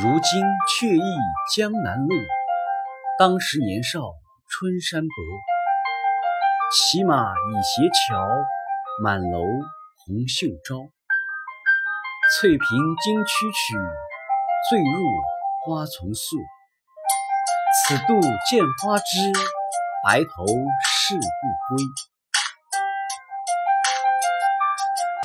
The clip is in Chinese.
如今却忆江南路，当时年少春山薄，骑马倚斜桥，满楼红袖招。翠屏金曲曲，醉入花丛宿。此度见花枝，白头誓不归。